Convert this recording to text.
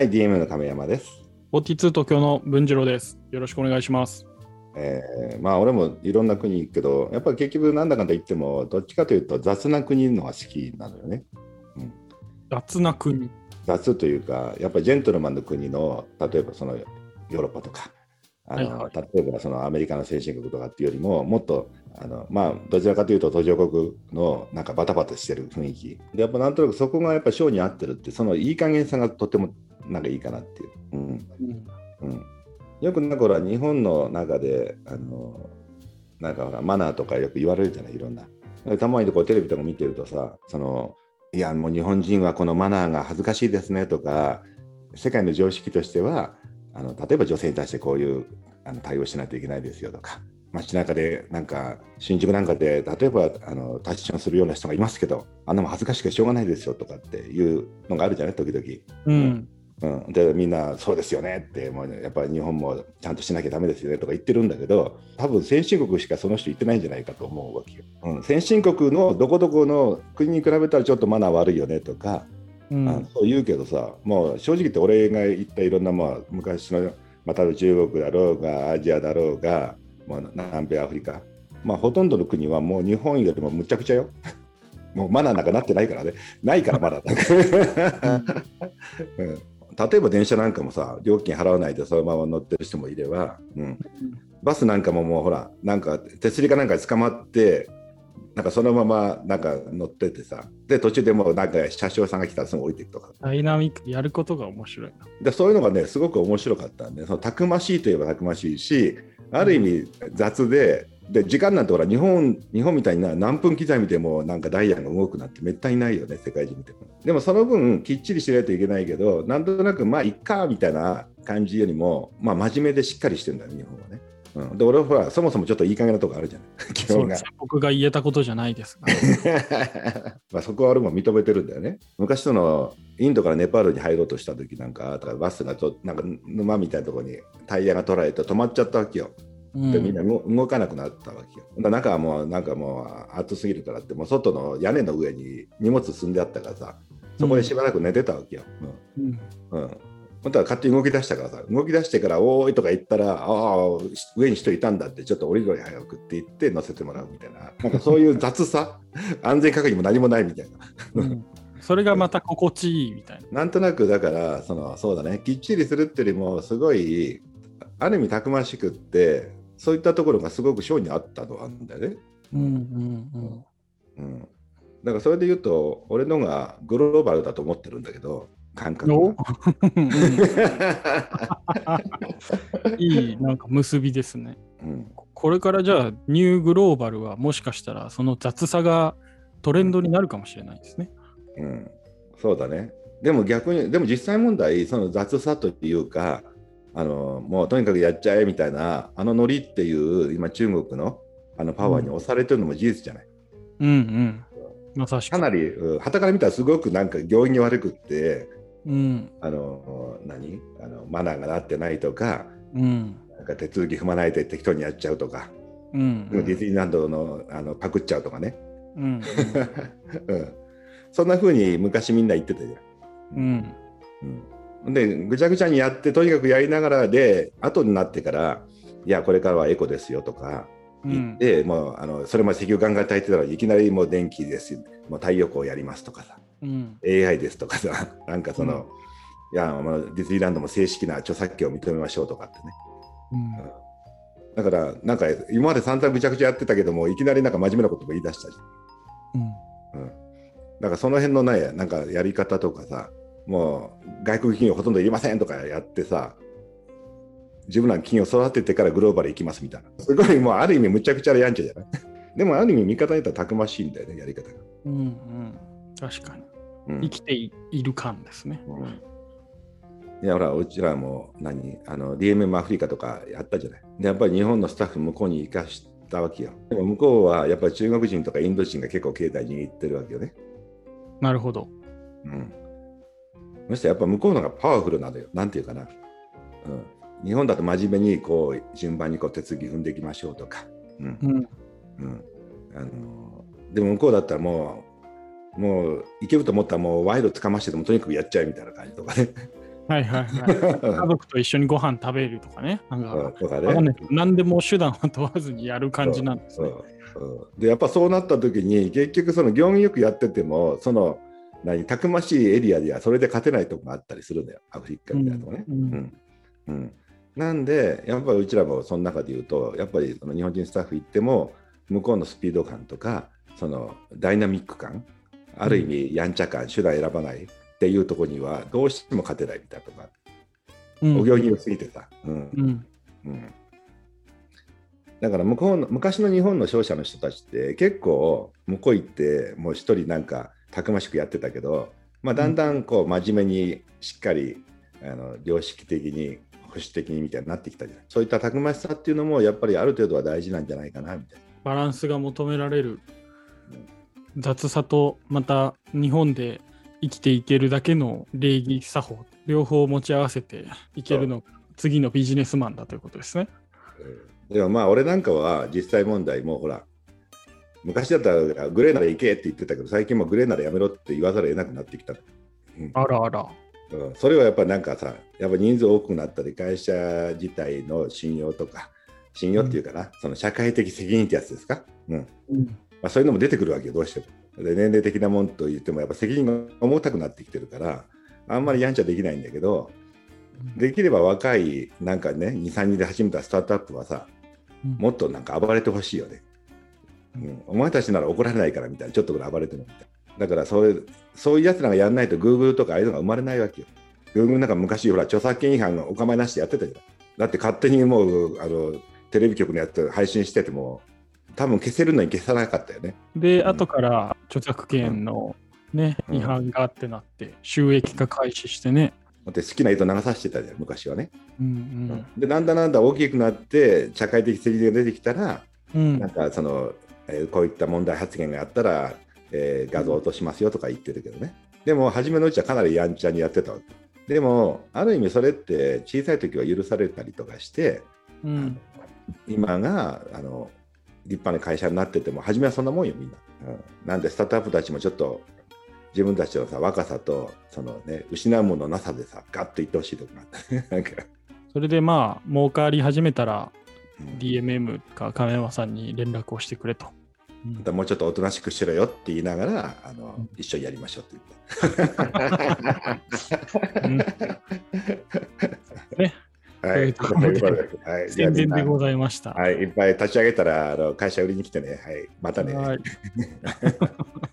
はい、DM の亀山です。42東京の文次郎です。よろしくお願いします。えーまあ俺もいろんな国行くけど、やっぱり結局なんだかんだ言っても、どっちかというと雑な国のが好きなのよね。雑な国。雑というか、やっぱりジェントルマンの国の、例えばそのヨーロッパとか、あのはい例えばそのアメリカの先進国とかっていうよりも、もっとあの、まあ、どちらかというと途上国のなんかバタバタしてる雰囲気。で、やっぱなんとなくそこがやっぱ性に合ってるって、そのいい加減さがとてもなんかいいかなっていう。うんうんうん、よくなんかほら日本の中であのなんかほらマナーとかよく言われるじゃないいろんな。たまにこうテレビとか見てるとさそのいやもう日本人はこのマナーが恥ずかしいですねとか世界の常識としてはあの例えば女性に対してこういうあの対応しないといけないですよとか街中でなんか新宿なんかで例えばあのタッチションするような人がいますけどあんなもん恥ずかしくてしょうがないですよとかっていうのがあるじゃない時々。うん。うん、でみんなそうですよねってもうやっぱり日本もちゃんとしなきゃダメですよねとか言ってるんだけど多分先進国しかその人言ってないんじゃないかと思うわけよ、うん、先進国のどこどこの国に比べたらちょっとマナー悪いよねとか、うん。あそう言うけどさもう正直言って俺が言ったいろんな、まあ、昔の、まあ、多分中国だろうがアジアだろうが、まあ、南米アフリカ、まあ、ほとんどの国はもう日本よりもむちゃくちゃよ。もうマナーなんかなってないからね。ないからマナー、うん例えば電車なんかもさ料金払わないでそのまま乗ってる人もいれば、うん、バスなんかももうほらなんか手すりかなんかに捕まってなんかそのままなんか乗っててさで途中でもうなんか車掌さんが来たらすぐ降りていくとか。ダイナミックやることが面白いな。でそういうのがねすごく面白かったんでそのたくましいといえばたくましいしある意味雑でで時間なんてほら日本日本みたいな何分刻みでもなんかダイヤが動くなんてめったにないよね世界中見てもでもその分きっちりしないといけないけどなんとなくまあいっかみたいな感じよりもまあ真面目でしっかりしてるんだよ日本はね、うん、で俺はほらそもそもちょっといい加減なとこあるじゃない 基本が。僕が言えたことじゃないですが。まあそこは俺も認めてるんだよね。昔そのインドからネパールに入ろうとした時なんかだからバスがちょなんか沼みたいなところにタイヤが取られて止まっちゃったわけよ。うん。でみんな動動かなくなったわけよ。だから中はもうなんかもう暑すぎるからってもう外の屋根の上に荷物積んであったからさそこでしばらく寝てたわけよ。うん。うん。うん。本当は勝手に動き出したからさ動き出してから「おーい」とか言ったら「ああ上に人いたんだ」ってちょっと降りろよ早くって言って乗せてもらうみたいな。なんかそういう雑さ 安全確認も何もないみたいな。うん。それがまた心地いいみたいな。なんとなくだからそのそうだね。きっちりするっていうよりもすごいある意味たくましくってそういったところがすごく性にあったのなんだよね。うんうんうん、だからそれで言うと俺のがグローバルだと思ってるんだけど感覚お？が。いいなんか結びですね。うんこれからじゃあニューグローバルはもしかしたらその雑さがトレンドになるかもしれないですね。うん、そうだね。でも逆に、でも実際問題、その雑さというか、あのもうとにかくやっちゃえみたいな、あのノリっていう、今、中国のあのパワーに押されてるのも事実じゃない。うんうん。まさしく。かなり、うん、旗から見たらすごくなんか行儀悪くって、うん。あの何？あのマナーがなってないとか、うん。なんか手続き踏まないで適当にやっちゃうとか、うん。でもディズニーランドのあのパクっちゃうとかね、うん。うん、そんな風に昔みんな言ってたじゃん。うん。うん、でぐちゃぐちゃにやってとにかくやりながらで後になってからいやこれからはエコですよとかうん。言って、もうあのそれまで石油ガンガン炊いてたらいきなりもう電気ですよ。もう太陽光やりますとかさ。うん。AI ですとかさ。なんかその、いやもうディズニーランドも正式な著作権を認めましょうとかってね。うん。だからなんか今まで散々ぐちゃぐちゃやってたけどもいきなりなんか真面目なことも言い出したじゃん。うん。だからその辺のね、なんかやり方とかさ、もう外国企業ほとんどいりませんとかやってさ、自分らの企業を育ててからグローバル行きますみたいな。すごいもうある意味むちゃくちゃなやんちゃじゃない？でもある意味味方に言ったらたくましいんだよね、やり方が。うんうん確かにうん生きていいる感ですね。うんいやほらうちらも何？あの DMM アフリカとかやったじゃない？でやっぱり日本のスタッフ向こうに行かしたわけよ。でも向こうはやっぱり中国人とかインド人が結構携帯握ってるわけよね。なるほど。うん。そしてやっぱ向こうの方がパワフルなのよ。なんていうかな。うん。日本だと真面目にこう順番にこう手続き踏んでいきましょうとか。うん。うんうん。あのでも向こうだったらもう、もう行けると思ったらもう賄賂つかましててもとにかくやっちゃえみたいな感じとかね。はいはいはい。家族と一緒にご飯食べるとかね。なんか、うんとかね何でも手段は問わずにやる感じなんですね。でやっぱそうなった時に結局その業務よくやっててもその何たくましいエリアではそれで勝てないとこがあったりするんだよ。アフリカみたいなとこね。うん。うん。なんでやっぱりうちらもその中で言うとやっぱりその日本人スタッフ行っても向こうのスピード感とかそのダイナミック感ある意味やんちゃ感手段選ばないっていうところにはどうしても勝てないみたいなとか、うんお行儀良すぎてさ。うん。うん。うん。だから向こうの昔の日本の商社の人たちって結構向こう行ってもう一人なんかたくましくやってたけど、まあ、だんだんこう真面目にしっかりあの良識的に保守的にみたいになってきたじゃないそういったたくましさっていうのもやっぱりある程度は大事なんじゃないかなみたいな。バランスが求められる。雑さとまた日本で生きていけるだけの礼儀作法両方持ち合わせていけるのが次のビジネスマンだということですね。でもまあ俺なんかは実際問題もうほら昔だったらグレーなら行けって言ってたけど最近もグレーならやめろって言わざるを得なくなってきた。うんあらあら。うん、それはやっぱなんかさ、やっぱ人数多くなったり、会社自体の信用とか、信用っていうかな、その社会的責任ってやつですか、うんうんまあ、そういうのも出てくるわけよ、どうしても。で年齢的なもんと言っても、やっぱ責任が重たくなってきてるから、あんまりやんちゃできないんだけど、できれば若い、なんかね、2、3人で始めたスタートアップはさ、うんもっとなんか暴れてほしいよね。うん、お前たちなら怒られないからみたいな、ちょっとぐらい暴れてもみたいな。だからそういう、そういうやつらがやんないと、Google とかああいうのが生まれないわけよ。Google なんか昔、ほら、著作権違反のお構いなしでやってたじゃん。だって勝手にもう、あの、テレビ局のやつ配信してても、多分消せるのに消さなかったよね。で、うん後から著作権の、ねうん違反があってなって収益化開始してね。だって好きな人流させてたじゃん、昔はね。うんで、だんだんだんだん大きくなって、社会的責任が出てきたら、うんうんなんかその、えーこういった問題発言があったら、えー画像落としますよとか言ってるけどね。でも、初めのうちはかなりやんちゃにやってたわけ。でも、ある意味それって小さい時は許されたりとかして、うん今があの立派な会社になってても、初めはそんなもんよ、みんな。うんなんで、スタートアップたちもちょっと自分たちのさ若さとその、ね、失うものなさでさ、ガッといってほしいとこがあったね。なんかそれでまあ儲かり始めたらうん DMM か亀山さんに連絡をしてくれと。うん。またもうちょっとおとなしくしろよって言いながら、あのうん。一緒にやりましょうってうん言って。ね。はい、というところではい、宣伝でございました。はい、いっぱい立ち上げたらあの会社売りに来てね。はい、またね。はい